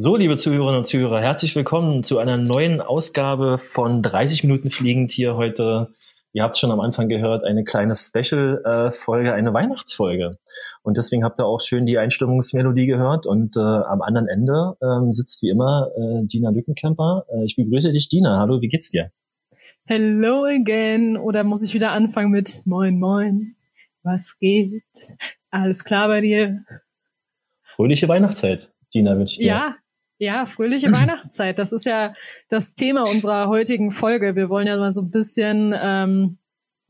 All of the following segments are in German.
So, liebe Zuhörerinnen und Zuhörer, herzlich willkommen zu einer neuen Ausgabe von 30 Minuten Fliegend hier heute. Ihr habt es schon am Anfang gehört, eine kleine Special-Folge, eine Weihnachtsfolge. Und deswegen habt ihr auch schön die Einstimmungsmelodie gehört. Und äh, am anderen Ende ähm, sitzt wie immer äh, Dina Lückenkämper. Äh, ich begrüße dich, Dina. Hallo, wie geht's dir? Hello again. Oder muss ich wieder anfangen mit Moin Moin? Was geht? Alles klar bei dir? Fröhliche Weihnachtszeit, Dina, wünsche ich dir. Ja, ja, fröhliche Weihnachtszeit. Das ist ja das Thema unserer heutigen Folge. Wir wollen ja mal so ein bisschen, ähm,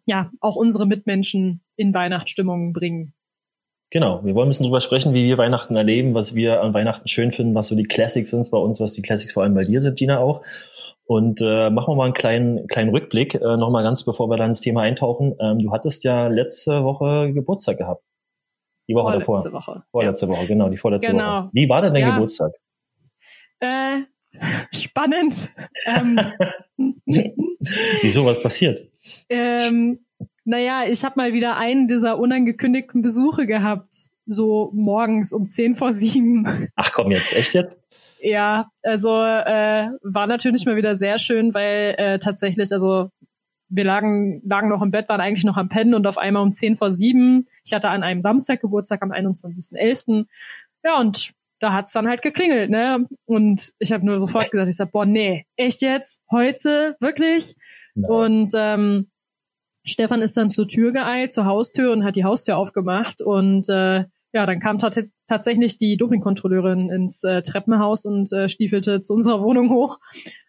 ja, auch unsere Mitmenschen in Weihnachtsstimmung bringen. Genau, wir wollen ein bisschen drüber sprechen, wie wir Weihnachten erleben, was wir an Weihnachten schön finden, was so die Classics sind bei uns, was die Classics vor allem bei dir sind, Dina auch. Und äh, machen wir mal einen kleinen, kleinen Rückblick, äh, nochmal ganz bevor wir dann ins Thema eintauchen. Ähm, du hattest ja letzte Woche Geburtstag gehabt. Die Woche Vorletzte davor. Woche. Vorletzte ja. Woche, genau, die vorletzte Genau. Woche. Wie war denn dein Ja. Geburtstag? Äh, spannend. ähm, Wieso, was passiert? ähm, naja, ich habe mal wieder einen dieser unangekündigten Besuche gehabt. So morgens um zehn vor sieben. Ach komm jetzt, echt jetzt? Ja, also äh, war natürlich mal wieder sehr schön, weil äh, tatsächlich, also wir lagen, lagen noch im Bett, waren eigentlich noch am Pennen und auf einmal um zehn vor sieben. Ich hatte an einem Samstag Geburtstag am 21.11. Ja, und da hat's dann halt geklingelt, ne? Und ich habe nur sofort gesagt, ich sag, boah, nee, echt jetzt? Heute? Wirklich? Nein. Und ähm, Stefan ist dann zur Tür geeilt, zur Haustür und hat die Haustür aufgemacht. Und äh, ja, dann kam tat tatsächlich die Dopingkontrolleurin ins äh, Treppenhaus und äh, stiefelte zu unserer Wohnung hoch.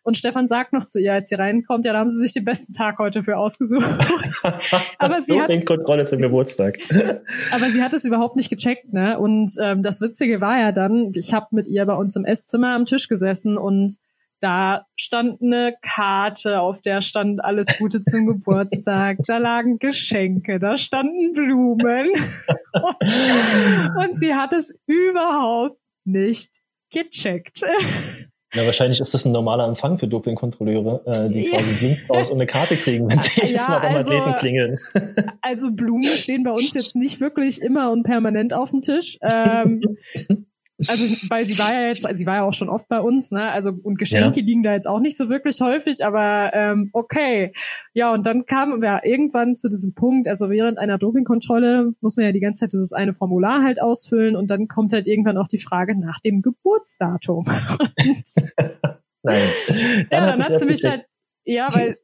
Und Stefan sagt noch zu ihr, als sie reinkommt, ja, da haben sie sich den besten Tag heute für ausgesucht. Aber sie Kontrolle zum Geburtstag. Aber sie hat es überhaupt nicht gecheckt, ne? Und ähm, das Witzige war ja dann, ich habe mit ihr bei uns im Esszimmer am Tisch gesessen und da stand eine Karte, auf der stand alles Gute zum Geburtstag. Da lagen Geschenke, da standen Blumen. und sie hat es überhaupt nicht gecheckt. Ja, wahrscheinlich ist das ein normaler Empfang für Dopingkontrolleure, äh, die quasi Dienst aus und eine Karte kriegen, wenn sie jedes Ja, Mal beim also- Athleten klingeln. Also Blumen stehen bei uns jetzt nicht wirklich immer und permanent auf dem Tisch. Ähm, also weil sie war ja jetzt, also sie war ja auch schon oft bei uns, ne? Also und Geschenke liegen da jetzt auch nicht so wirklich häufig, aber ähm, okay. Ja, und dann kamen wir irgendwann zu diesem Punkt, also während einer Dopingkontrolle muss man ja die ganze Zeit dieses eine Formular halt ausfüllen und dann kommt halt irgendwann auch die Frage nach dem Geburtsdatum. Nein. ja, dann hat erst sie mich halt, ja, weil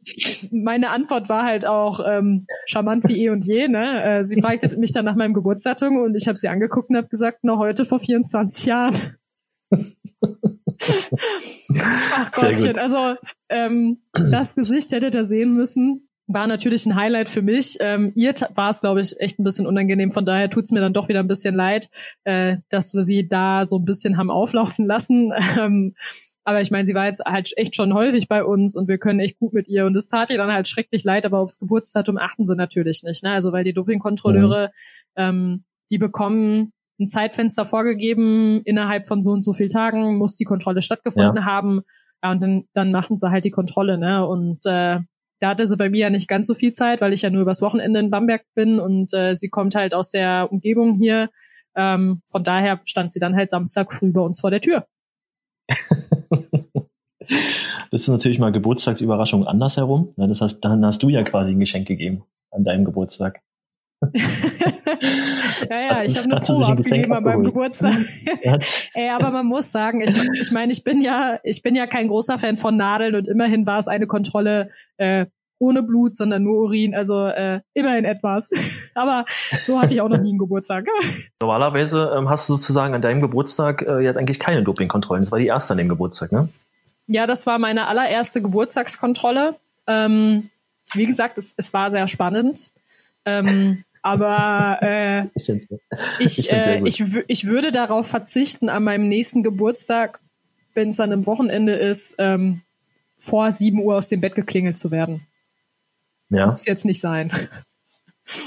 meine Antwort war halt auch ähm, charmant wie eh und je. Ne? Äh, sie fragte mich dann nach meinem Geburtsdatum und ich habe sie angeguckt und habe gesagt, na heute vor 24 Jahren. Ach Gottchen, also ähm, das Gesicht hättet ihr sehen müssen. War natürlich ein Highlight für mich. Ähm, ihr war es, glaube ich, echt ein bisschen unangenehm. Von daher tut's mir dann doch wieder ein bisschen leid, äh, dass wir sie da so ein bisschen haben auflaufen lassen. Ähm, aber ich meine, sie war jetzt halt echt schon häufig bei uns und wir können echt gut mit ihr. Und es tat ihr dann halt schrecklich leid, aber aufs Geburtsdatum achten sie natürlich nicht. Ne? Also weil die Dopingkontrolleure, ähm, die bekommen ein Zeitfenster vorgegeben, innerhalb von so und so viel Tagen muss die Kontrolle stattgefunden haben. Ja, und dann, dann machen sie halt die Kontrolle, ne? Und äh, da hatte sie bei mir ja nicht ganz so viel Zeit, weil ich ja nur übers Wochenende in Bamberg bin und äh, sie kommt halt aus der Umgebung hier. Ähm, von daher stand sie dann halt Samstag früh bei uns vor der Tür. Das ist natürlich mal Geburtstagsüberraschung andersherum. Das heißt, dann hast du ja quasi ein Geschenk gegeben an deinem Geburtstag. ja, ja, ich habe eine Geschenk abgegeben an meinem? Geburtstag. Ey, aber man muss sagen, ich, ich meine, ich bin ja, ich bin ja kein großer Fan von Nadeln und immerhin war es eine Kontrolle äh, ohne Blut, sondern nur Urin, also äh, immerhin etwas. aber so hatte ich auch noch nie einen Geburtstag. Normalerweise ähm, hast du sozusagen an deinem Geburtstag äh, ja eigentlich keine Dopingkontrollen. Das war die erste an dem Geburtstag, ne? Ja, das war meine allererste Geburtstagskontrolle. Ähm, wie gesagt, es, es war sehr spannend. Ähm, aber äh, Ich ich, Ich find's sehr äh, ich, ich würde darauf verzichten, an meinem nächsten Geburtstag, wenn es dann am Wochenende ist, ähm, vor 7 Uhr aus dem Bett geklingelt zu werden. Ja. Muss jetzt nicht sein.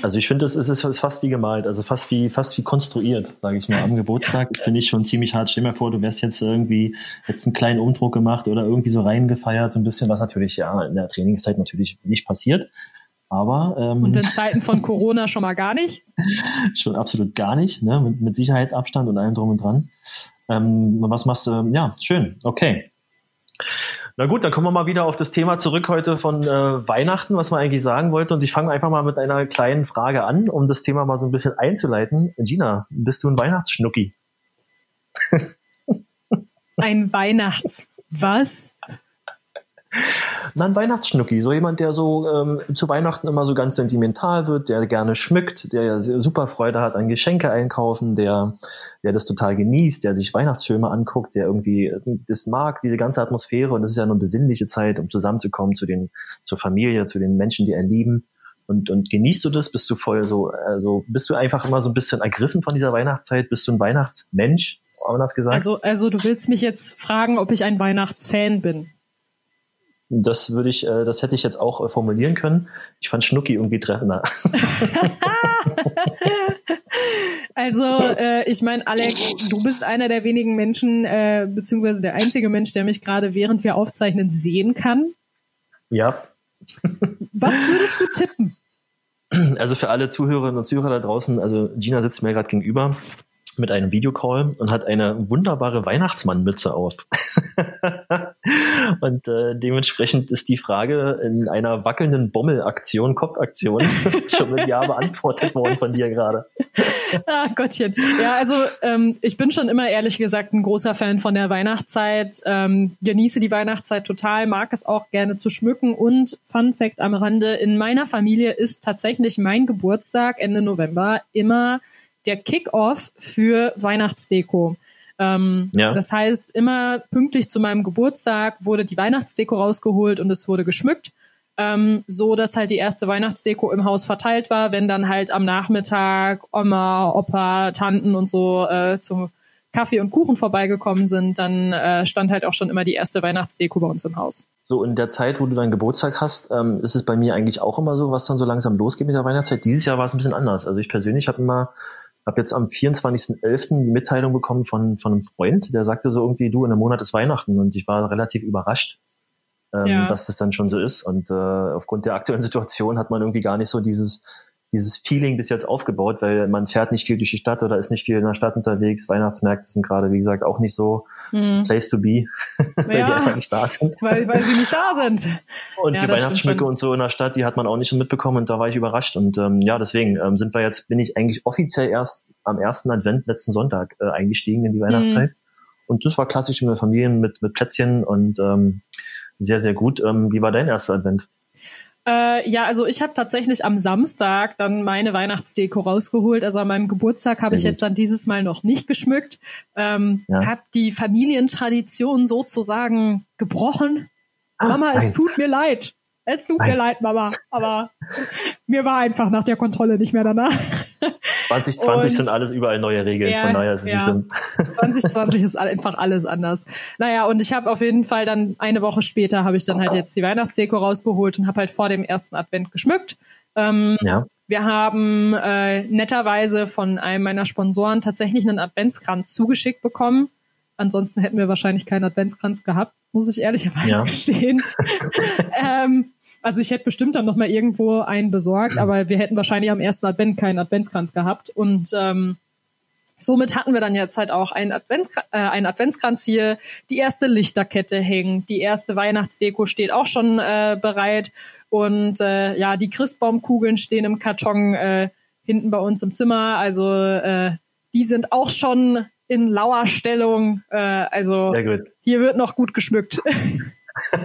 Also ich finde, es ist, ist fast wie gemalt, also fast wie fast wie konstruiert, sage ich mal. Am Geburtstag finde ich schon ziemlich hart. Stell dir mal vor, du wärst jetzt irgendwie jetzt einen kleinen Umdruck gemacht oder irgendwie so reingefeiert, so ein bisschen, was natürlich ja in der Trainingszeit natürlich nicht passiert. Aber ähm, und in Zeiten von Corona schon mal gar nicht. schon absolut gar nicht, ne? Mit, mit Sicherheitsabstand und allem drum und dran. Ähm, was machst du? Ja, schön. Okay. Na gut, dann kommen wir mal wieder auf das Thema zurück heute von äh, Weihnachten, was man eigentlich sagen wollte. Und ich fange einfach mal mit einer kleinen Frage an, um das Thema mal so ein bisschen einzuleiten. Gina, bist du ein Weihnachtsschnucki? ein Weihnachts was? Na, ein Weihnachtsschnucki, so jemand, der so ähm, zu Weihnachten immer so ganz sentimental wird, der gerne schmückt, der super Freude hat an Geschenke einkaufen, der, der das total genießt, der sich Weihnachtsfilme anguckt, der irgendwie das mag, diese ganze Atmosphäre. Und das ist ja nur eine besinnliche Zeit, um zusammenzukommen zu den, zur Familie, zu den Menschen, die einen lieben. Und, und genießt du das? Bist du voll so, also bist du einfach immer so ein bisschen ergriffen von dieser Weihnachtszeit? Bist du ein Weihnachtsmensch? Haben wir das gesagt? Also, also du willst mich jetzt fragen, ob ich ein Weihnachtsfan bin. Das würde ich, äh, das hätte ich jetzt auch äh, formulieren können. Ich fand Schnucki irgendwie treffender. also, äh, ich meine, Alex, du bist einer der wenigen Menschen, äh, beziehungsweise der einzige Mensch, der mich gerade während wir aufzeichnen sehen kann. Ja. Was würdest du tippen? Also für alle Zuhörerinnen und Zuhörer da draußen, also Gina sitzt mir gerade gegenüber mit einem Videocall und hat eine wunderbare Weihnachtsmannmütze auf. und äh, dementsprechend ist die Frage in einer wackelnden Bommelaktion, Kopfaktion, schon mit Ja beantwortet worden von dir gerade. Ah, Gottchen. Ja, also ähm, ich bin schon immer ehrlich gesagt ein großer Fan von der Weihnachtszeit. Ähm, genieße die Weihnachtszeit total, mag es auch gerne zu schmücken. Und Fun Fact am Rande, in meiner Familie ist tatsächlich mein Geburtstag Ende November immer der Kick-off für Weihnachtsdeko. Ähm, ja. Das heißt, immer pünktlich zu meinem Geburtstag wurde die Weihnachtsdeko rausgeholt und es wurde geschmückt. Ähm, so dass halt die erste Weihnachtsdeko im Haus verteilt war, wenn dann halt am Nachmittag Oma, Opa, Tanten und so äh, zum Kaffee und Kuchen vorbeigekommen sind, dann äh, stand halt auch schon immer die erste Weihnachtsdeko bei uns im Haus. So in der Zeit, wo du deinen Geburtstag hast, ähm, ist es bei mir eigentlich auch immer so, was dann so langsam losgeht mit der Weihnachtszeit. Dieses Jahr war es ein bisschen anders. Also ich persönlich habe immer habe jetzt am 24.11. die Mitteilung bekommen von, von einem Freund, der sagte so irgendwie, du, in einem Monat ist Weihnachten und ich war relativ überrascht, ähm, ja. dass das dann schon so ist. Und äh, aufgrund der aktuellen Situation hat man irgendwie gar nicht so dieses dieses Feeling bis jetzt aufgebaut, weil man fährt nicht viel durch die Stadt oder ist nicht viel in der Stadt unterwegs. Weihnachtsmärkte sind gerade, wie gesagt, auch nicht so mhm. place to be, weil ja, die einfach nicht da sind. Weil, weil sie nicht da sind. Und ja, die Weihnachtsschmücke und so in der Stadt, die hat man auch nicht so mitbekommen und da war ich überrascht. Und ähm, ja, deswegen ähm, sind wir jetzt, bin ich eigentlich offiziell erst am ersten Advent letzten Sonntag äh, eingestiegen in die Weihnachtszeit. Mhm. Und das war klassisch mit Familien mit, mit Plätzchen und ähm, sehr, sehr gut. Ähm, wie war dein erster Advent? Äh, ja, also ich habe tatsächlich am Samstag dann meine Weihnachtsdeko rausgeholt. Also an meinem Geburtstag habe ich jetzt dann dieses Mal noch nicht geschmückt. Ähm, ja. Habe die Familientradition sozusagen gebrochen. Ah, Mama, nein. es tut mir leid. Es tut Nein. mir leid, Mama, aber mir war einfach nach der Kontrolle nicht mehr danach. 2020 und, sind alles überall neue Regeln, ja, von daher ist es ja, nicht 2020 ist einfach alles anders. Naja, und ich habe auf jeden Fall dann eine Woche später habe ich dann halt jetzt die Weihnachtsdeko rausgeholt und habe halt vor dem ersten Advent geschmückt. Ähm, ja. Wir haben äh, netterweise von einem meiner Sponsoren tatsächlich einen Adventskranz zugeschickt bekommen. Ansonsten hätten wir wahrscheinlich keinen Adventskranz gehabt, muss ich ehrlicherweise ja. gestehen. ähm, also ich hätte bestimmt dann noch mal irgendwo einen besorgt, aber wir hätten wahrscheinlich am ersten Advent keinen Adventskranz gehabt. Und ähm, somit hatten wir dann jetzt halt auch einen, Adventskranz, äh, einen Adventskranz hier. Die erste Lichterkette hängt, die erste Weihnachtsdeko steht auch schon äh, bereit. Und äh, ja, die Christbaumkugeln stehen im Karton äh, hinten bei uns im Zimmer. Also äh, die sind auch schon in lauer Stellung. Äh, also hier wird noch gut geschmückt.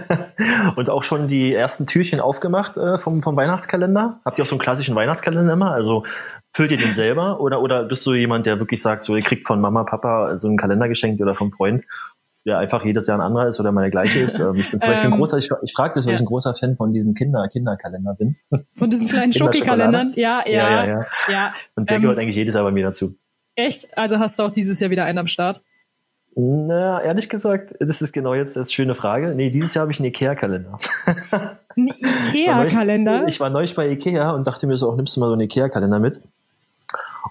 und auch schon die ersten Türchen aufgemacht äh, vom, vom Weihnachtskalender? Habt ihr auch so einen klassischen Weihnachtskalender immer? Also füllt ihr den selber oder, oder bist du jemand, der wirklich sagt, so ihr kriegt von Mama, Papa so einen Kalender geschenkt oder vom Freund, der einfach jedes Jahr ein anderer ist oder mal der gleiche ist? Ähm, ich bin Beispiel ein ähm, großer, ich, ich frage das, weil ja. ich ein großer Fan von diesem Kinder, Kinderkalender bin. Von diesen kleinen Schokikalendern? Ja, ja, ja, ja, ja. Und der ähm, gehört eigentlich jedes Jahr bei mir dazu. Echt? Also hast du auch dieses Jahr wieder einen am Start? Na, ehrlich gesagt, das ist genau jetzt eine schöne Frage. Nee, dieses Jahr habe ich einen Ikea-Kalender. Ein Ikea-Kalender? Ich war neulich bei Ikea und dachte mir so, auch nimmst du mal so einen Ikea-Kalender mit.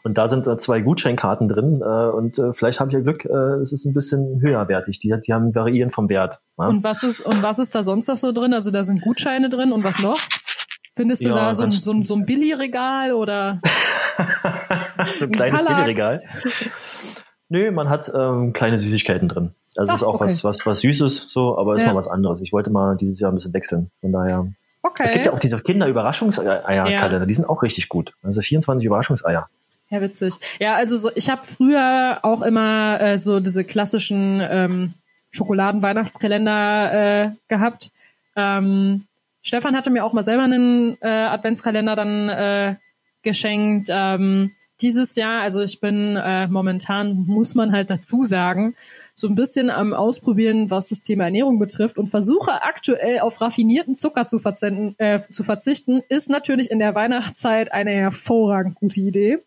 Und da sind äh, zwei Gutscheinkarten drin äh, und äh, vielleicht habe ich ja Glück, äh, es ist ein bisschen höherwertig. Die, die haben variieren vom Wert. Ja? Und was ist und was ist da sonst noch so drin? Also da sind Gutscheine drin und was noch? Findest du Ja, da so ein, so ein, so ein Billy-Regal oder so ein kleines? Billigregal. Nö, man hat ähm, kleine Süßigkeiten drin. Also Ach, ist auch okay. was, was, was Süßes, so, aber ist Ja. mal was anderes. Ich wollte mal dieses Jahr ein bisschen wechseln. Von daher. Okay. Es gibt ja auch diese Kinder-Überraschungseier-Kalender, die sind auch richtig gut. Also 24 Überraschungseier. Ja, witzig. Ja, also so, ich habe früher auch immer äh, so diese klassischen ähm, Schokoladen-Weihnachtskalender äh, gehabt. Ähm, Stefan hatte mir auch mal selber einen äh, Adventskalender dann äh, geschenkt. Ähm, dieses Jahr, also ich bin äh, momentan, muss man halt dazu sagen, so ein bisschen am Ausprobieren, was das Thema Ernährung betrifft und versuche aktuell auf raffinierten Zucker zu, verzenden, äh, zu verzichten, ist natürlich in der Weihnachtszeit eine hervorragend gute Idee.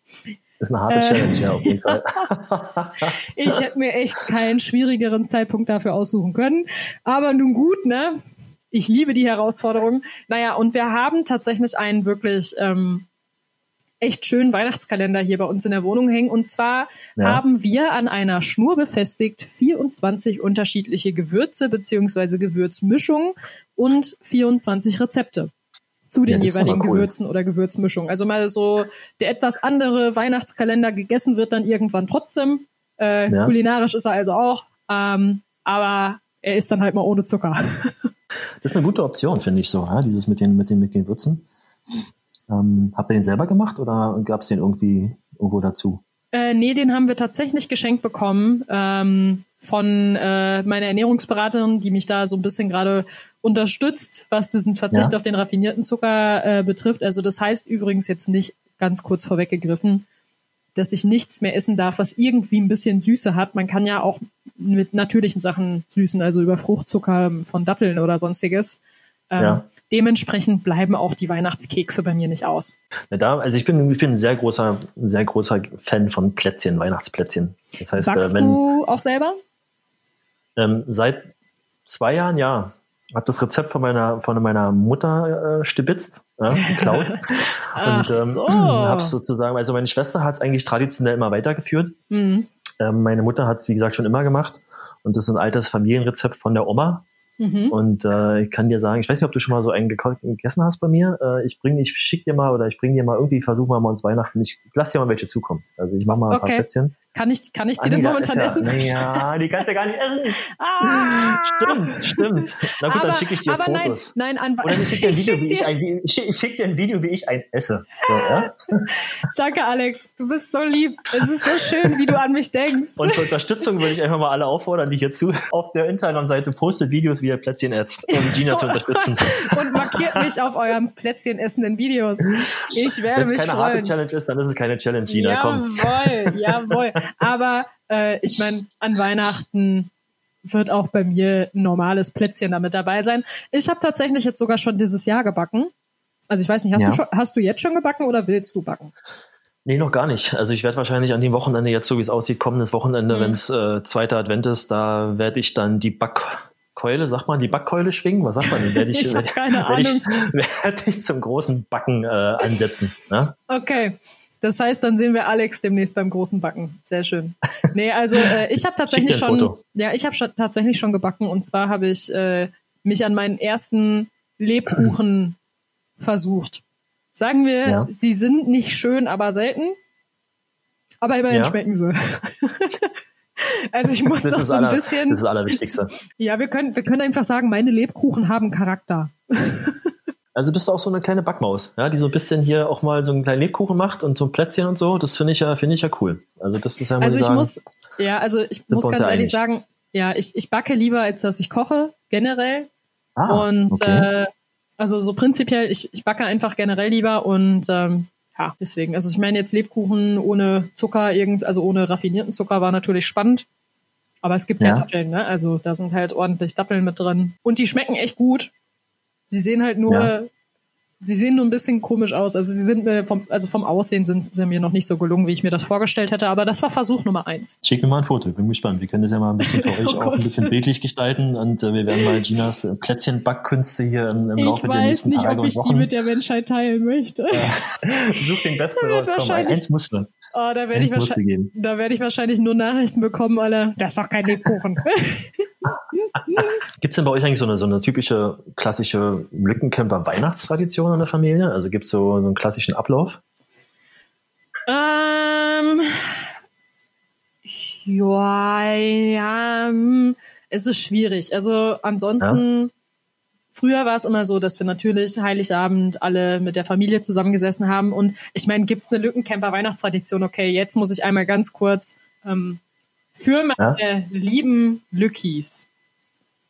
Ist eine harte Äh. Challenge, ja, auf jeden Fall. Ich hätte mir echt keinen schwierigeren Zeitpunkt dafür aussuchen können. Aber nun gut, ne? Ich liebe die Herausforderung. Naja, und wir haben tatsächlich einen wirklich ähm, echt schönen Weihnachtskalender hier bei uns in der Wohnung hängen. Und zwar Ja. haben wir an einer Schnur befestigt 24 unterschiedliche Gewürze beziehungsweise Gewürzmischungen und 24 Rezepte zu den ist jeweiligen cool. Gewürzen oder Gewürzmischungen. Also mal so der etwas andere Weihnachtskalender gegessen wird dann irgendwann trotzdem. Äh, Ja. Kulinarisch ist er also auch, ähm, aber er ist dann halt mal ohne Zucker. Das ist eine gute Option, finde ich so, ja? dieses mit den, mit den, mit den Würzen. Ähm, habt ihr den selber gemacht oder gab es den irgendwie irgendwo dazu? Äh, nee, den haben wir tatsächlich geschenkt bekommen ähm, von äh, meiner Ernährungsberaterin, die mich da so ein bisschen gerade unterstützt, was diesen Verzicht Ja. auf den raffinierten Zucker äh, betrifft. Also das heißt übrigens jetzt nicht ganz kurz vorweggegriffen, dass ich nichts mehr essen darf, was irgendwie ein bisschen Süße hat. Man kann ja auch mit natürlichen Sachen süßen, also über Fruchtzucker von Datteln oder sonstiges. Ähm, Ja. Dementsprechend bleiben auch die Weihnachtskekse bei mir nicht aus. Da, also ich bin, ich bin ein sehr großer, sehr großer Fan von Plätzchen, Weihnachtsplätzchen. Das heißt, Backst äh, wenn du auch selber? ähm, seit zwei Jahren, ja, habe das Rezept von meiner, von meiner Mutter äh, stibitzt, ja, geklaut. Und ähm, so. hab's sozusagen, also meine Schwester hat es eigentlich traditionell immer weitergeführt. Mhm. Ähm, meine Mutter hat es, wie gesagt, schon immer gemacht. Und das ist ein altes Familienrezept von der Oma. Mhm. Und äh, ich kann dir sagen, ich weiß nicht, ob du schon mal so einen gegessen hast bei mir. Äh, ich bring, ich schick dir mal oder ich bring dir mal irgendwie, versuchen wir mal uns Weihnachten. Ich lass dir mal welche zukommen. Also ich mach mal ein Okay. paar Plätzchen. Kann ich, kann ich die denn momentan ja, essen? Nee, ja, die kannst du gar nicht essen. Ah! Stimmt, stimmt. Na gut, aber, dann schicke ich dir aber Fotos. nein, nein, an Oder ich schicke dir, ein ich Video, schick wie ich, dir, ein, ich schick- dir ein Video, wie ich ein esse. So, ja? danke Alex, du bist so lieb. Es ist so schön, wie du an mich denkst. Und zur Unterstützung würde ich einfach mal alle auffordern, die hierzu auf der Instagram-Seite postet Videos, wie ihr Plätzchen esst, um Gina zu unterstützen. Und markiert mich auf eurem Plätzchen essenden Videos. Ich Wenn werde es mich keine harte freuen. Challenge ist, dann ist es keine Challenge, Gina. Komm. Jawohl, jawohl. Aber äh, ich meine, an Weihnachten wird auch bei mir ein normales Plätzchen damit dabei sein. Ich habe tatsächlich jetzt sogar schon dieses Jahr gebacken. Also ich weiß nicht, hast, Ja. du, schon, hast du jetzt schon gebacken oder willst du backen? Nee, noch gar nicht. Also ich werde wahrscheinlich an dem Wochenende, jetzt so wie es aussieht, kommendes Wochenende, Mhm. wenn es äh, zweiter Advent ist, da werde ich dann die Backkeule, sagt man, die Backkeule schwingen? Was sagt man denn? Werde ich, Ich werd- keine werd ich, werde ich zum großen Backen äh, ansetzen. Ne? Okay. Das heißt, dann sehen wir Alex demnächst beim großen Backen. Sehr schön. Nee, also äh, ich habe tatsächlich schon, ja, ich habe schon tatsächlich schon gebacken und zwar habe ich äh, mich an meinen ersten Lebkuchen versucht. Sagen wir, Ja. sie sind nicht schön, aber selten. Aber immerhin Ja. schmecken sie. also ich muss Das ist, so ein aller, bisschen, das ist das Allerwichtigste. ja, wir können, wir können einfach sagen, meine Lebkuchen haben Charakter. Also bist du auch so eine kleine Backmaus, ja, die so ein bisschen hier auch mal so einen kleinen Lebkuchen macht und so ein Plätzchen und so. Das finde ich ja, finde ich ja cool. Also das ist ja, muss Also ich sagen, muss, ja, also ich muss ganz ehrlich einig. sagen, ja, ich, ich backe lieber, als dass ich koche, generell. ah, und okay. äh, also so prinzipiell, ich, ich backe einfach generell lieber und ähm, ja, deswegen. Also ich meine jetzt Lebkuchen ohne Zucker, irgend, also ohne raffinierten Zucker war natürlich spannend. Aber es gibt ja. Ja. Datteln, ne? Also da sind halt ordentlich Datteln mit drin. Und die schmecken echt gut. Sie sehen halt nur, Ja. sie sehen nur ein bisschen komisch aus. Also sie sind mir vom, also vom Aussehen sind sie mir noch nicht so gelungen, wie ich mir das vorgestellt hätte. Aber das war Versuch Nummer eins. Schick mir mal ein Foto, bin gespannt. Wir können das ja mal ein bisschen für euch Oh auch Gott. ein bisschen bildlich gestalten und äh, wir werden mal Ginas äh, Plätzchen-Backkünste hier im, im Laufe der nächsten Tage und Wochen. der Menschheit teilen möchte. Such den besten raus. Komm, eins musste. Oh, da werde ich, wahrscheinlich- da werde ich wahrscheinlich nur Nachrichten bekommen, alle. Das ist doch kein Lebkuchen. Gibt es denn bei euch eigentlich so eine, so eine typische klassische Lückencamper-Weihnachtstradition in der Familie? Also gibt es so, so einen klassischen Ablauf? Ähm, ja, ja, hm, es ist schwierig. Also ansonsten, ja. früher war es immer so, dass wir natürlich Heiligabend alle mit der Familie zusammengesessen haben. Und ich meine, gibt's eine Lückencamper-Weihnachtstradition? Okay, jetzt muss ich einmal ganz kurz ähm, für meine ja? lieben Lückis,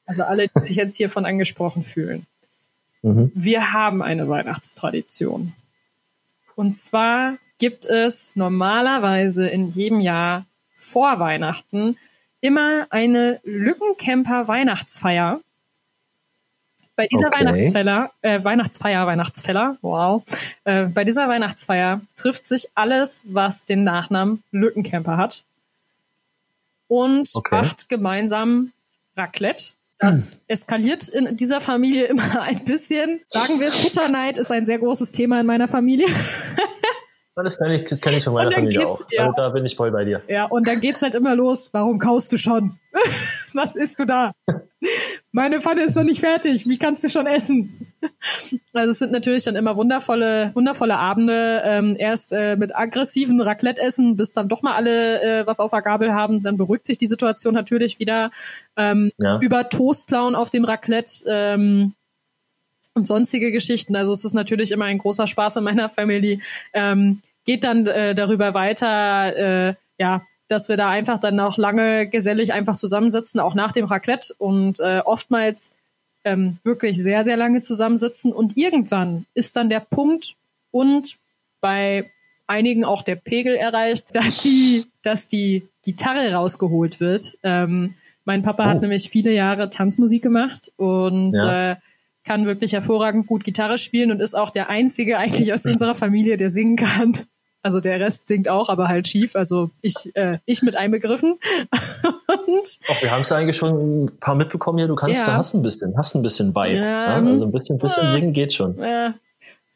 also alle, die sich jetzt hiervon angesprochen fühlen. Mhm. Wir haben eine Weihnachtstradition. Und zwar gibt es normalerweise in jedem Jahr vor Weihnachten immer eine Lückencamper Weihnachtsfeier. Bei dieser okay. Weihnachtsfeier, äh, Weihnachtsfeier, Weihnachtsfeier, wow. Äh, bei dieser Weihnachtsfeier trifft sich alles, was den Nachnamen Lückencamper hat und okay. macht gemeinsam Raclette. Das eskaliert in dieser Familie immer ein bisschen. Sagen wir, Futterneid ist ein sehr großes Thema in meiner Familie. Das kann ich, das kann ich von meiner Familie auch. Ja. Also da bin ich voll bei dir. Ja, und dann geht's halt immer los. Warum kaust du schon? Was isst du da? Meine Pfanne ist noch nicht fertig. Wie kannst du schon essen? Also es sind natürlich dann immer wundervolle, wundervolle Abende. Ähm, erst äh, mit aggressiven Raclette-Essen, bis dann doch mal alle äh, was auf der Gabel haben. Dann beruhigt sich die Situation natürlich wieder. Ähm, ja. Über Toastclown auf dem Raclette. Ähm, und sonstige Geschichten. Also es ist natürlich immer ein großer Spaß in meiner Family. Ähm, geht dann äh, darüber weiter, äh, ja, dass wir da einfach dann auch lange gesellig einfach zusammensitzen, auch nach dem Raclette und äh, oftmals ähm, wirklich sehr, sehr lange zusammensitzen. Und irgendwann ist dann der Punkt und bei einigen auch der Pegel erreicht, dass die, dass die Gitarre rausgeholt wird. Ähm, mein Papa oh. hat nämlich viele Jahre Tanzmusik gemacht und ja. äh, kann wirklich hervorragend gut Gitarre spielen und ist auch der einzige eigentlich aus unserer Familie, der singen kann. Also der Rest singt auch, aber halt schief. Also ich, äh, ich mit einbegriffen. und Ach, wir haben es eigentlich schon ein paar mitbekommen hier. Du kannst, ja. hast ein bisschen, hast ein bisschen Vibe. Ja, ne? Also ein bisschen, bisschen singen geht schon. Ja,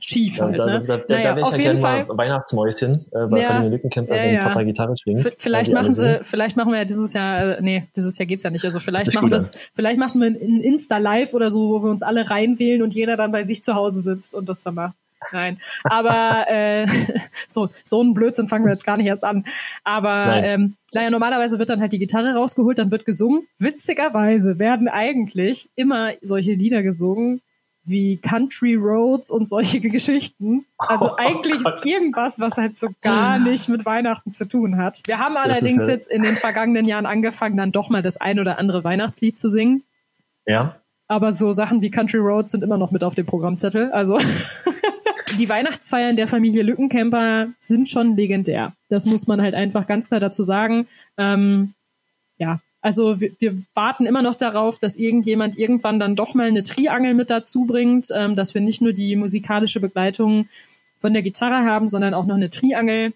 schief halt. Da, ne? da, da, naja, da wäre ich ja gerne Fall. mal Weihnachtsmäuschen äh, bei ja, Familie Lückenkämper, ja, ja. Papa Gitarre schwingen. Vielleicht machen sie, vielleicht machen wir ja dieses Jahr, äh, nee, dieses Jahr geht's ja nicht. Also vielleicht machen wir das, vielleicht machen wir ein Insta Live oder so, wo wir uns alle reinwählen und jeder dann bei sich zu Hause sitzt und das dann macht. Nein, aber äh, so so ein Blödsinn fangen wir jetzt gar nicht erst an. Aber ähm, naja, normalerweise wird dann halt die Gitarre rausgeholt, dann wird gesungen. Witzigerweise werden eigentlich immer solche Lieder gesungen, wie Country Roads und solche Geschichten. Also oh, eigentlich Gott. irgendwas, was halt so gar nicht mit Weihnachten zu tun hat. Wir haben allerdings ja jetzt in den vergangenen Jahren angefangen, dann doch mal das ein oder andere Weihnachtslied zu singen. Ja. Aber so Sachen wie Country Roads sind immer noch mit auf dem Programmzettel. Also die Weihnachtsfeiern der Familie Lückencamper sind schon legendär. Das muss man halt einfach ganz klar dazu sagen. Ähm, ja, also wir, wir warten immer noch darauf, dass irgendjemand irgendwann dann doch mal eine Triangel mit dazu bringt, ähm, dass wir nicht nur die musikalische Begleitung von der Gitarre haben, sondern auch noch eine Triangel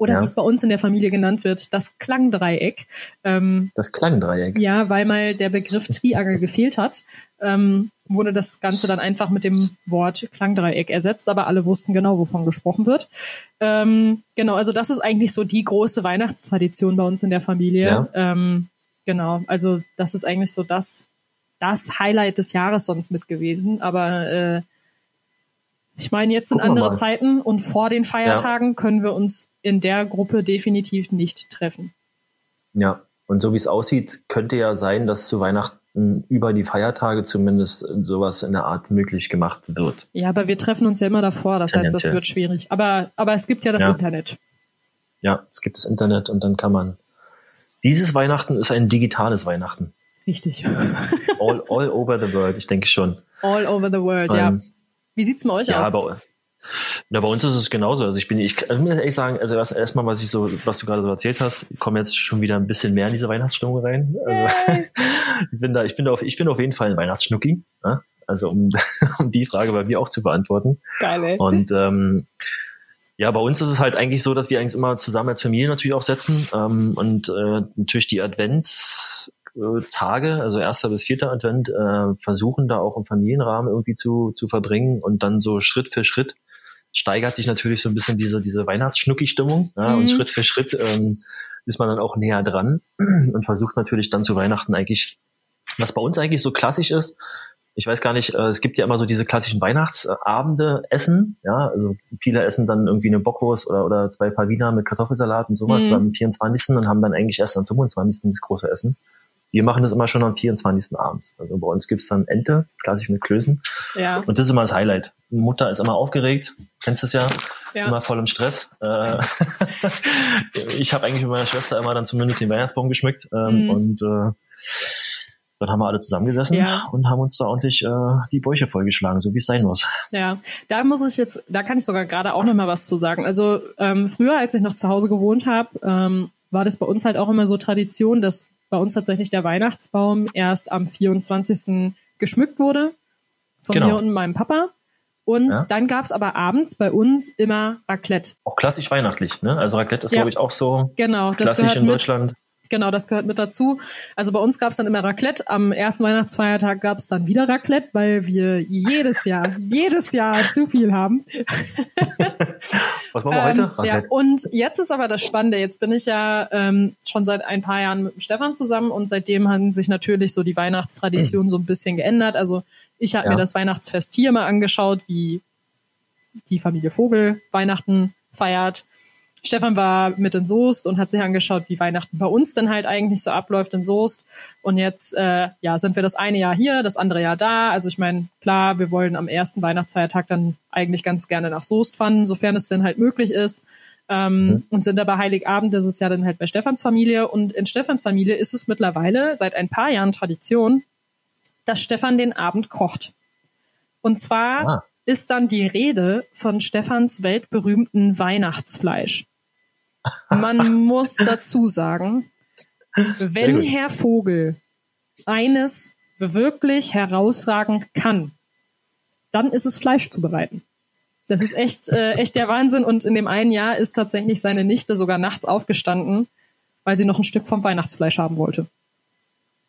oder ja. wie es bei uns in der Familie genannt wird, das Klangdreieck. Ähm, das Klangdreieck. Ja, weil mal der Begriff Triangel gefehlt hat, ähm, wurde das Ganze dann einfach mit dem Wort Klangdreieck ersetzt, aber alle wussten genau, wovon gesprochen wird. Ähm, genau, also das ist eigentlich so die große Weihnachtstradition bei uns in der Familie. Ja. Ähm, genau, also das ist eigentlich so das, das Highlight des Jahres sonst mit gewesen, aber äh, ich meine, jetzt sind andere Zeiten und vor den Feiertagen ja. können wir uns in der Gruppe definitiv nicht treffen. Ja, und so wie es aussieht, könnte ja sein, dass zu Weihnachten über die Feiertage zumindest sowas in der Art möglich gemacht wird. Ja, aber wir treffen uns ja immer davor, das heißt, das wird schwierig. Aber, aber es gibt ja das ja. Internet. Ja, es gibt das Internet und dann kann man. Dieses Weihnachten ist ein digitales Weihnachten. Richtig. all, all over the world, ich denke schon. All over the world, um, ja. Wie sieht's bei euch ja, aus? Bei, na, bei uns ist es genauso. Also ich bin, ich, also ich muss ehrlich sagen, also erst erstmal, was ich so, was du gerade so erzählt hast, komme jetzt schon wieder ein bisschen mehr in diese Weihnachtsstimmung rein. Also, ich bin da, ich bin auf, ich bin auf jeden Fall ein Weihnachtsschnucki. Ne? Also um, um die Frage bei mir auch zu beantworten. Geil, ey. Und ähm, ja, bei uns ist es halt eigentlich so, dass wir eigentlich immer zusammen als Familie natürlich auch setzen ähm, und äh, natürlich die Advents Tage, also erster bis vierter Advent, äh, versuchen da auch im Familienrahmen irgendwie zu, zu verbringen und dann so Schritt für Schritt steigert sich natürlich so ein bisschen diese, diese Weihnachtsschnucki-Stimmung. Ja, mhm. Und Schritt für Schritt ähm, ist man dann auch näher dran und versucht natürlich dann zu Weihnachten eigentlich Was bei uns eigentlich so klassisch ist, ich weiß gar nicht, äh, es gibt ja immer so diese klassischen Weihnachtsabende essen, ja, also viele essen dann irgendwie eine Bockwurst oder, oder zwei Wiener mit Kartoffelsalat und sowas mhm. am 24. und haben dann eigentlich erst am 25. das große Essen. Wir machen das immer schon am 24. abends. Also bei uns gibt's dann Ente, klassisch mit Klößen. Ja. Und das ist immer das Highlight. Mutter ist immer aufgeregt, kennst es ja, ja. immer voll im Stress. Äh, ich habe eigentlich mit meiner Schwester immer dann zumindest den Weihnachtsbaum geschmückt ähm, mhm. und äh, dann haben wir alle zusammengesessen ja. und haben uns da ordentlich äh, die Bäuche vollgeschlagen, so wie es sein muss. Ja, da muss ich jetzt, da kann ich sogar gerade auch noch mal was zu sagen. Also ähm, früher, als ich noch zu Hause gewohnt habe, ähm, war das bei uns halt auch immer so Tradition, dass bei uns tatsächlich der Weihnachtsbaum erst am 24. geschmückt wurde von genau. mir und meinem Papa. Und ja. dann gab's aber abends bei uns immer Raclette. Auch klassisch weihnachtlich, ne? Also Raclette ist, ja. glaube ich, auch so genau, klassisch in Deutschland. Genau, das gehört mit dazu. Also bei uns gab es dann immer Raclette. Am ersten Weihnachtsfeiertag gab es dann wieder Raclette, weil wir jedes Jahr, jedes Jahr zu viel haben. Was machen wir heute? Raclette. Ja, und jetzt ist aber das Spannende. Jetzt bin ich ja ähm, schon seit ein paar Jahren mit Stefan zusammen und seitdem haben sich natürlich so die Weihnachtstraditionen so ein bisschen geändert. Also ich habe ja. mir das Weihnachtsfest hier mal angeschaut, wie die Familie Vogel Weihnachten feiert. Stefan war mit in Soest und hat sich angeschaut, wie Weihnachten bei uns denn halt eigentlich so abläuft in Soest. Und jetzt äh, ja, sind wir das eine Jahr hier, das andere Jahr da. Also ich meine, klar, wir wollen am ersten Weihnachtsfeiertag dann eigentlich ganz gerne nach Soest fahren, sofern es denn halt möglich ist. Ähm, mhm. Und sind aber Heiligabend, das ist ja dann halt bei Stefans Familie. Und in Stefans Familie ist es mittlerweile seit ein paar Jahren Tradition, dass Stefan den Abend kocht. Und zwar ah. ist dann die Rede von Stefans weltberühmten Weihnachtsfleisch. Man muss dazu sagen, wenn Herr Vogel eines wirklich herausragend kann, dann ist es Fleisch zu bereiten. Das ist echt, äh, echt der Wahnsinn. Und in dem einen Jahr ist tatsächlich seine Nichte sogar nachts aufgestanden, weil sie noch ein Stück vom Weihnachtsfleisch haben wollte.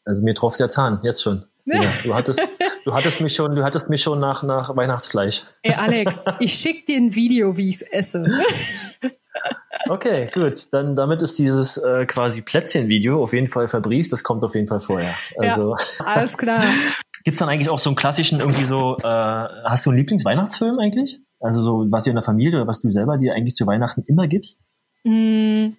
Also mir tropft der Zahn, jetzt schon. Ja, du hattest, du hattest mich schon, du hattest mich schon nach, nach Weihnachtsfleisch. Ey, Alex, ich schick dir ein Video, wie ich's esse. Okay, gut. Dann damit ist dieses äh, quasi Plätzchen-Video auf jeden Fall verbrieft. Das kommt auf jeden Fall vorher. Also ja, alles klar. Gibt's dann eigentlich auch so einen klassischen irgendwie so? Äh, hast du einen Lieblingsweihnachtsfilm eigentlich? Also so was ihr in der Familie oder was du selber dir eigentlich zu Weihnachten immer gibst? Mm,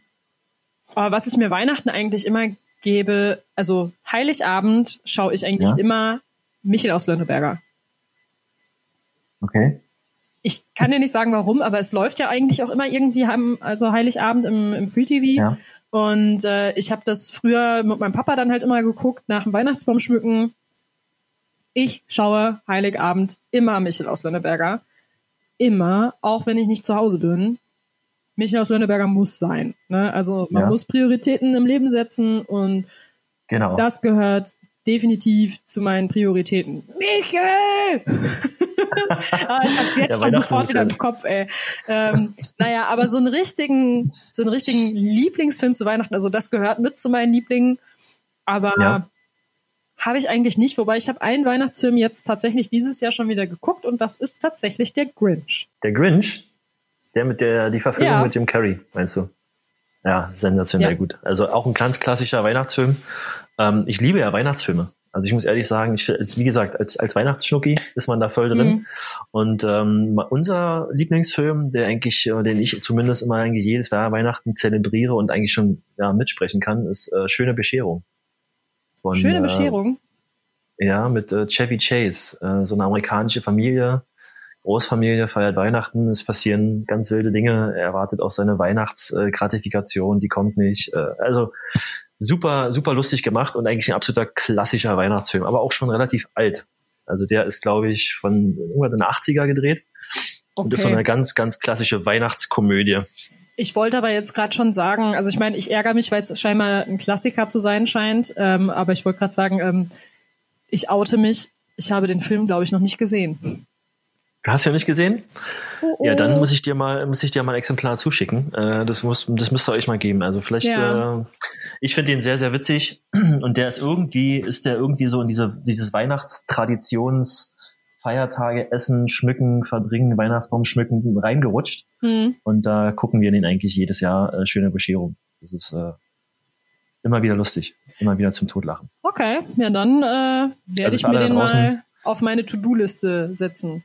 aber was ich mir Weihnachten eigentlich immer gebe, also Heiligabend schaue ich eigentlich ja. immer Michel aus Lönneberger. Okay ich kann dir nicht sagen, warum, aber es läuft ja eigentlich auch immer irgendwie, also Heiligabend im, im Free TV. Ja. Und äh, ich habe das früher mit meinem Papa dann halt immer geguckt, nach dem Weihnachtsbaum schmücken. Ich schaue Heiligabend immer Michel aus Lönneberger. Immer, auch wenn ich nicht zu Hause bin. Michel aus Lönneberger muss sein. Ne? Also man ja. muss Prioritäten im Leben setzen und genau. das gehört definitiv zu meinen Prioritäten. Michel! ah, ich hab's jetzt ja, schon sofort wieder im Kopf, ey. Ähm, naja, aber so einen richtigen, so einen richtigen Lieblingsfilm zu Weihnachten, also das gehört mit zu meinen Lieblingen, aber ja. habe ich eigentlich nicht, wobei ich habe einen Weihnachtsfilm jetzt tatsächlich dieses Jahr schon wieder geguckt und das ist tatsächlich der Grinch. Der Grinch? Der mit der, die Verfilmung ja. mit Jim Carrey, meinst du? Ja, sensationell ja. gut. Also auch ein ganz klassischer Weihnachtsfilm. Ähm, ich liebe ja Weihnachtsfilme. Also ich muss ehrlich sagen, ich, wie gesagt, als, als Weihnachtsschnucki ist man da voll drin. Mhm. Und ähm, unser Lieblingsfilm, der eigentlich, äh, den ich zumindest immer eigentlich jedes Jahr Weihnachten zelebriere und eigentlich schon ja, mitsprechen kann, ist äh, Schöne Bescherung. Von, Schöne Bescherung? Äh, ja, mit äh, Chevy Chase, äh, so eine amerikanische Familie, Großfamilie feiert Weihnachten, es passieren ganz wilde Dinge, er erwartet auch seine Weihnachtsgratifikation, die kommt nicht. Äh, also super, super lustig gemacht und eigentlich ein absoluter klassischer Weihnachtsfilm, aber auch schon relativ alt. Also der ist, glaube ich, von irgendwann in den 80er gedreht. Okay. Und ist so eine ganz, ganz klassische Weihnachtskomödie. Ich wollte aber jetzt gerade schon sagen, also ich meine, ich ärgere mich, weil es scheinbar ein Klassiker zu sein scheint, ähm, aber ich wollte gerade sagen, ähm, ich oute mich, ich habe den Film, glaube ich, noch nicht gesehen. Du hast ja nicht gesehen? Oh, oh. Ja, dann muss ich dir mal, muss ich dir mal ein Exemplar zuschicken. Äh, das muss, das müsst ihr euch mal geben. Also vielleicht, ja. äh, ich finde den sehr, sehr witzig und der ist irgendwie, ist der irgendwie so in diese, dieses Weihnachtstraditions Feiertage, Essen, Schmücken, Verbringen, Weihnachtsbaum schmücken reingerutscht. Mhm. Und da gucken wir den eigentlich jedes Jahr äh, schöne Bescherung. Das ist äh, immer wieder lustig, immer wieder zum Totlachen. Okay, ja, dann äh, werde Also ich mir den draußen- mal auf meine To-Do-Liste setzen.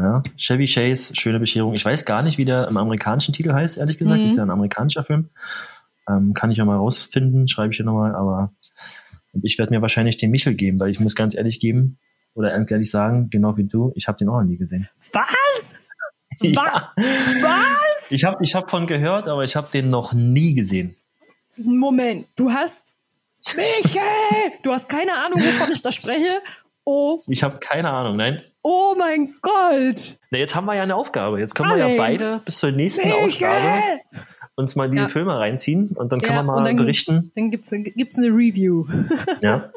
Ja, Chevy Chase, schöne Bescherung. Ich weiß gar nicht, wie der im amerikanischen Titel heißt, ehrlich gesagt. Mhm. Ist ja ein amerikanischer Film. Ähm, kann ich ja mal rausfinden, schreibe ich hier nochmal, aber ich werde mir wahrscheinlich den Michel geben, weil ich muss ganz ehrlich geben oder ganz ehrlich sagen, genau wie du, ich habe den auch noch nie gesehen. Was? Ja. Was? Ich habe ich hab von gehört, aber ich habe den noch nie gesehen. Moment, du hast Michael! Du hast keine Ahnung, wovon ich da spreche. Oh, Ich habe keine Ahnung, nein. Oh mein Gott! Na, jetzt haben wir ja eine Aufgabe. Jetzt können wir ja Alex. beide bis zur nächsten Ausgabe Michael! uns mal diese Ja. Filme reinziehen und dann können Ja, wir mal dann- berichten. Dann gibt's, gibt's eine Review. Ja.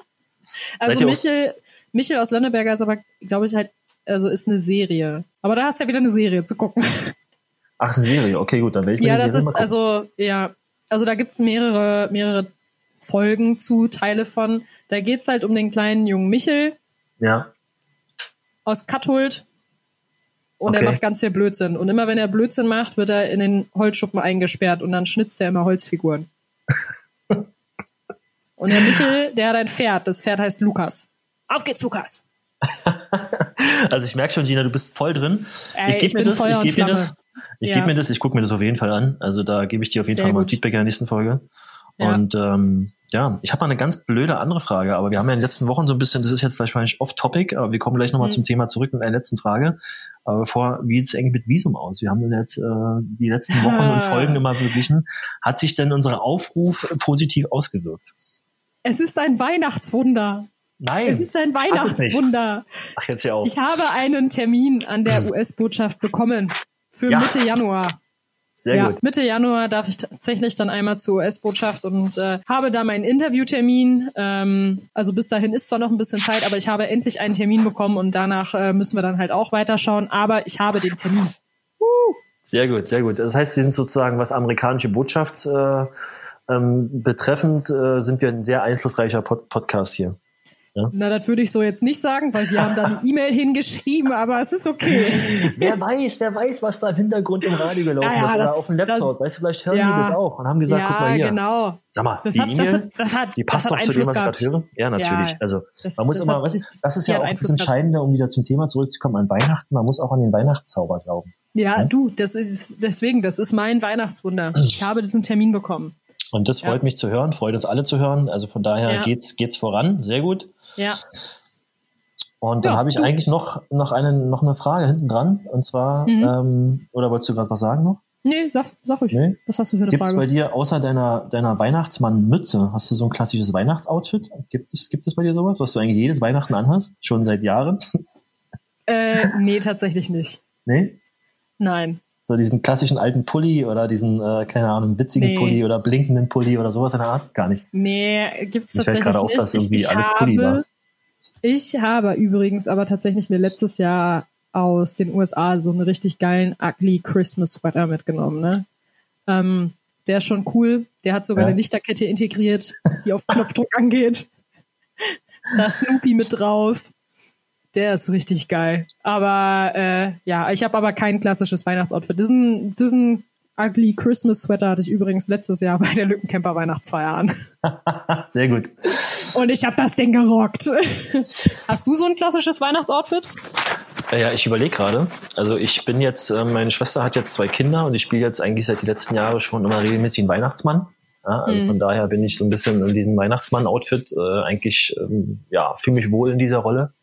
Also Michel, Michel aus Lönneberger ist aber, glaube ich, halt, also ist eine Serie. Aber da hast du ja wieder eine Serie zu gucken. Ach, ist eine Serie. Okay, gut, dann werde ich mir Ja, das Serie ist, also, ja, also da gibt's mehrere, mehrere Folgen zu, Teile von. Da geht's halt um den kleinen jungen Michel Ja. Aus Kathult. Und er Okay. macht ganz viel Blödsinn. Und immer wenn er Blödsinn macht, wird er in den Holzschuppen eingesperrt und dann schnitzt er immer Holzfiguren. und der Michel, der hat ein Pferd. Das Pferd heißt Lukas. Auf geht's, Lukas! Also ich merke schon, Gina, du bist voll drin. Ey, ich gebe mir bin das, Feuer ich gebe mir das, ich Ja. gebe mir das, ich gucke mir das auf jeden Fall an. Also da gebe ich dir auf jeden Sehr Fall mal gut. Feedback in der nächsten Folge. Ja. Und ähm, ja, ich habe mal eine ganz blöde andere Frage, aber wir haben ja in den letzten Wochen so ein bisschen, das ist jetzt wahrscheinlich off-topic, aber wir kommen gleich nochmal Mhm. zum Thema zurück mit einer letzten Frage. Aber bevor, wie sieht es eigentlich mit Visum aus? Wir haben jetzt äh, die letzten Wochen und Folgen immer verglichen. Hat sich denn unser Aufruf positiv ausgewirkt? Es ist ein Weihnachtswunder. Nein. Es ist ein. Weihnachtswunder. Ach, jetzt ja auch. Ich habe einen Termin an der US-Botschaft bekommen für Ja. Mitte Januar. Sehr ja, gut. Mitte Januar darf ich tatsächlich dann einmal zur US-Botschaft und äh, habe da meinen Interviewtermin. Ähm, also bis dahin ist zwar noch ein bisschen Zeit, aber ich habe endlich einen Termin bekommen und danach äh, müssen wir dann halt auch weiterschauen. Aber ich habe den Termin. Sehr gut, sehr gut. Das heißt, wir sind sozusagen, was amerikanische Botschaft äh, ähm, betreffend, äh, sind wir ein sehr einflussreicher Pod Podcast hier. Na, das würde ich so jetzt nicht sagen, weil wir haben da eine E-Mail hingeschrieben, aber es ist okay. wer weiß, wer weiß, was da im Hintergrund im Radio gelaufen Ja, ja, ist oder das- auf dem Laptop. weißt du, vielleicht hören Ja. die das auch und haben gesagt, guck ja, mal hier. genau. Sag mal, Das die hat, das E-Mail, das die passt das doch zu dem, was ich gerade höre. Ja, natürlich. Ja, also Das, man muss das immer, hat- was, das ist ja auch das Einfluss gehabt. Entscheidende, um wieder zum Thema zurückzukommen an Weihnachten. Man muss auch an den Weihnachtszauber glauben. Ja, du, das ist deswegen, das ist mein Weihnachtswunder. Ich habe diesen Termin bekommen. Und das Ja. freut mich zu hören, freut uns alle zu hören. Also von daher Ja. geht's, geht's voran. Sehr gut. Ja. Und dann Ja, habe ich du- eigentlich noch, noch, eine, noch eine Frage hinten dran. Und zwar, Mhm. ähm, oder wolltest du gerade was sagen noch? Nee, sag, sag ruhig. Nee. Was hast du für eine Gibt es bei Frage? dir außer deiner, deiner Weihnachtsmann-Mütze, hast du so ein klassisches Weihnachtsoutfit? Gibt es, gibt es bei dir sowas, was du eigentlich jedes Weihnachten anhast? Schon seit Jahren? Äh, nee, tatsächlich nicht. nee? Nein. So diesen klassischen alten Pulli oder diesen, äh, keine Ahnung, witzigen Nee. Pulli oder blinkenden Pulli oder sowas in der Art? Gar nicht. Nee, Mir fällt tatsächlich gerade auf, nicht. dass irgendwie ich, ich alles Pulli war. habe, ich habe übrigens aber tatsächlich mir letztes Jahr aus den USA so einen richtig geilen Ugly Christmas Sweater mitgenommen, ne? Ähm, der ist schon cool. Der hat sogar Ja. eine Lichterkette integriert, die auf Knopfdruck angeht. Da ist Snoopy mit drauf. Der ist richtig geil. Aber äh, ja, ich habe aber kein klassisches Weihnachtsoutfit. Diesen, diesen Ugly Christmas Sweater hatte ich übrigens letztes Jahr bei der Lückencamper Weihnachtsfeier an. Sehr gut. Und ich habe das Ding gerockt. Hast du so ein klassisches Weihnachtsoutfit? Äh, Ja, ich überlege gerade. Also ich bin jetzt, äh, meine Schwester hat jetzt zwei Kinder und ich spiele jetzt eigentlich seit den letzten Jahren schon immer regelmäßig einen Weihnachtsmann. Ja, also Mhm. von daher bin ich so ein bisschen in diesem Weihnachtsmann-Outfit äh, eigentlich, ähm, ja, fühle mich wohl in dieser Rolle.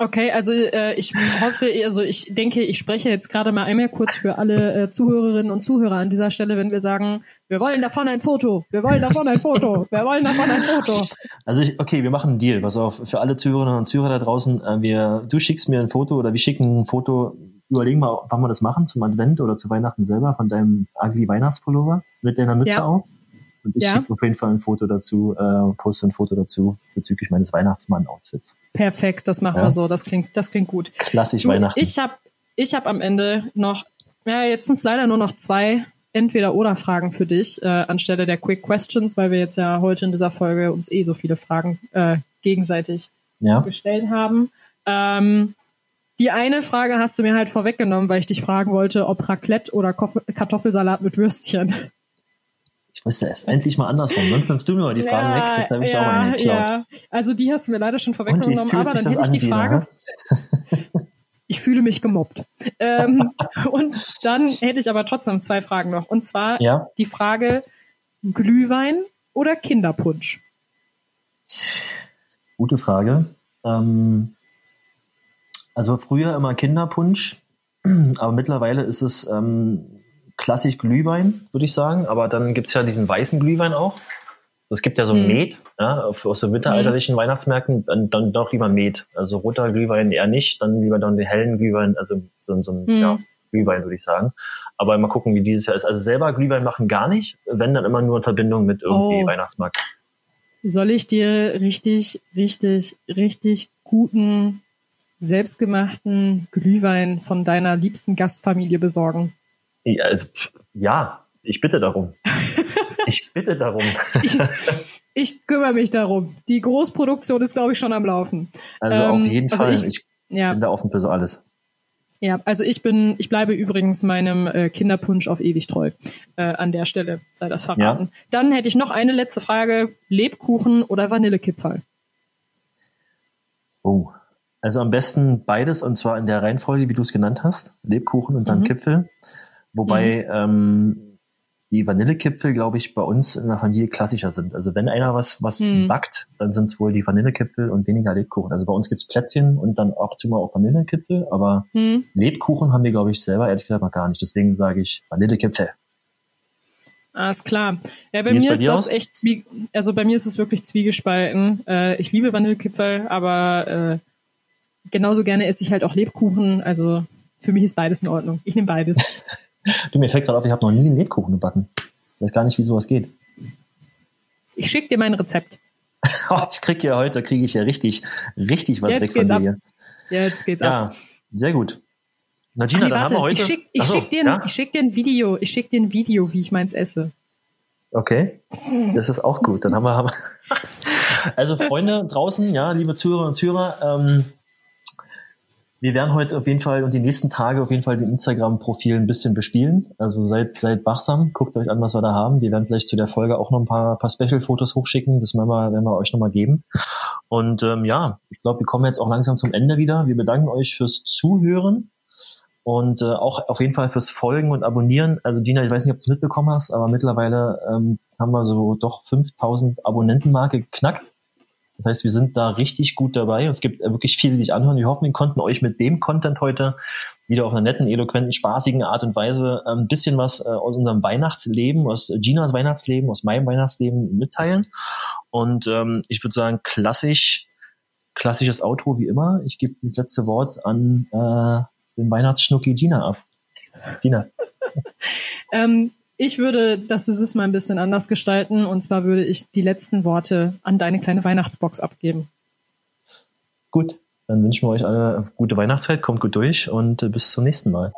Okay, also äh, ich hoffe, also ich denke, ich spreche jetzt gerade mal einmal kurz für alle äh, Zuhörerinnen und Zuhörer an dieser Stelle, wenn wir sagen, wir wollen davon ein Foto, wir wollen davon ein Foto, wir wollen davon ein Foto. Also ich, okay, wir machen einen Deal. Pass auf, für alle Zuhörerinnen und Zuhörer da draußen, äh, wir, du schickst mir ein Foto oder wir schicken ein Foto, überlegen mal, wann wir das machen, zum Advent oder zu Weihnachten selber, von deinem ugly Weihnachtspullover mit deiner Mütze Ja. auch. Und ich Ja. schicke auf jeden Fall ein Foto dazu, äh, poste ein Foto dazu bezüglich meines Weihnachtsmann-Outfits. Perfekt, das machen Ja. wir so, das klingt, das klingt gut. Klassisch Du, Weihnachten. ich habe ich hab am Ende noch, ja, jetzt sind es leider nur noch zwei Entweder-Oder-Fragen für dich, äh, anstelle der Quick Questions, weil wir jetzt ja heute in dieser Folge uns eh so viele Fragen äh, gegenseitig ja. gestellt haben. Ähm, die eine Frage hast du mir halt vorweggenommen, weil ich dich fragen wollte, ob Raclette oder Kartoffelsalat mit Würstchen. Ich Ist das endlich mal andersrum. Sonst nimmst du mir mal die Fragen ja, weg. Jetzt habe ich ja, auch eine geklaut. Ja. Also die hast du mir leider schon vorweggenommen, aber dann hätte ich die Frage. ich fühle mich gemobbt. Ähm, und dann hätte ich aber trotzdem zwei Fragen noch. Und zwar ja. die Frage Glühwein oder Kinderpunsch? Gute Frage. Ähm, also früher immer Kinderpunsch, aber mittlerweile ist es ähm, klassisch Glühwein, würde ich sagen. Aber dann gibt es ja diesen weißen Glühwein auch. Es gibt ja so hm. Met, ja, aus so mittelalterlichen hm. Weihnachtsmärkten, dann, dann doch lieber Met. Also roter Glühwein eher nicht, dann lieber dann den hellen Glühwein, also so, so ein hm. ja, Glühwein, würde ich sagen. Aber mal gucken, wie dieses Jahr ist. Also selber Glühwein machen gar nicht, wenn dann immer nur in Verbindung mit irgendwie oh. Weihnachtsmarkt. Soll ich dir richtig, richtig, richtig guten, selbstgemachten Glühwein von deiner liebsten Gastfamilie besorgen? Ja, ja ich bitte darum. Ich bitte darum. ich, ich, kümmere mich darum. Die Großproduktion ist, glaube ich, schon am Laufen. Also ähm, auf jeden also Fall. Ich, ich ja. bin da offen für so alles. Ja, also ich bin, ich bleibe übrigens meinem äh, Kinderpunsch auf ewig treu. Äh, an der Stelle sei das verraten. Ja. Dann hätte ich noch eine letzte Frage: Lebkuchen oder Vanillekipferl? Oh, also am besten beides und zwar in der Reihenfolge, wie du es genannt hast: Lebkuchen und dann mhm. Kipfel. Wobei mhm. ähm, die Vanillekipfel, glaube ich, bei uns in der Familie klassischer sind. Also wenn einer was, was hm. backt, dann sind es wohl die Vanillekipfel und weniger Lebkuchen. Also bei uns gibt's Plätzchen und dann auch zu mal auch Vanillekipfel, aber hm. Lebkuchen haben wir, glaube ich, selber ehrlich gesagt noch gar nicht. Deswegen sage ich Vanillekipfel. Alles klar. Ja, bei Wie mir ist, bei das aus? echt zwie also bei mir ist es wirklich zwiegespalten. Äh, ich liebe Vanillekipfel, aber äh, genauso gerne esse ich halt auch Lebkuchen. Also für mich ist beides in Ordnung. Ich nehme beides. Du, mir fällt gerade auf, ich habe noch nie einen Lebkuchen gebacken. Ich weiß gar nicht, wie sowas geht. Ich schicke dir mein Rezept. oh, ich kriege ja heute, kriege ich ja richtig, richtig was Jetzt weg von dir. Ab. Jetzt geht's ja, ab. Sehr gut. Na Gina, nee, dann warte, haben wir heute. Ich schicke ich so, schick dir, ja? schick dir ein Video. Ich schicke dir ein Video, wie ich meins esse. Okay, das ist auch gut. Dann haben wir. also Freunde draußen, ja, liebe Zuhörerinnen und Zuhörer, ähm, wir werden heute auf jeden Fall und die nächsten Tage auf jeden Fall den Instagram-Profil ein bisschen bespielen. Also seid, seid wachsam, guckt euch an, was wir da haben. Wir werden vielleicht zu der Folge auch noch ein paar, paar Special-Fotos hochschicken. Das werden wir, werden wir euch nochmal geben. Und ähm, ja, ich glaube, wir kommen jetzt auch langsam zum Ende wieder. Wir bedanken euch fürs Zuhören und äh, auch auf jeden Fall fürs Folgen und Abonnieren. Also Dina, ich weiß nicht, ob du es mitbekommen hast, aber mittlerweile ähm, haben wir so doch 5000 Abonnentenmarke geknackt. Das heißt, wir sind da richtig gut dabei. Es gibt wirklich viele, die sich anhören. Wir hoffen, wir konnten euch mit dem Content heute wieder auf einer netten, eloquenten, spaßigen Art und Weise ein bisschen was äh, aus unserem Weihnachtsleben, aus Ginas Weihnachtsleben, aus meinem Weihnachtsleben mitteilen. Und ähm, ich würde sagen, klassisch, klassisches Outro wie immer. Ich gebe das letzte Wort an äh, den Weihnachtsschnucki Gina ab. Gina. ähm, ich würde das dieses Mal ein bisschen anders gestalten und zwar würde ich die letzten Worte an deine kleine Weihnachtsbox abgeben. Gut, dann wünschen wir euch alle gute Weihnachtszeit, kommt gut durch und bis zum nächsten Mal.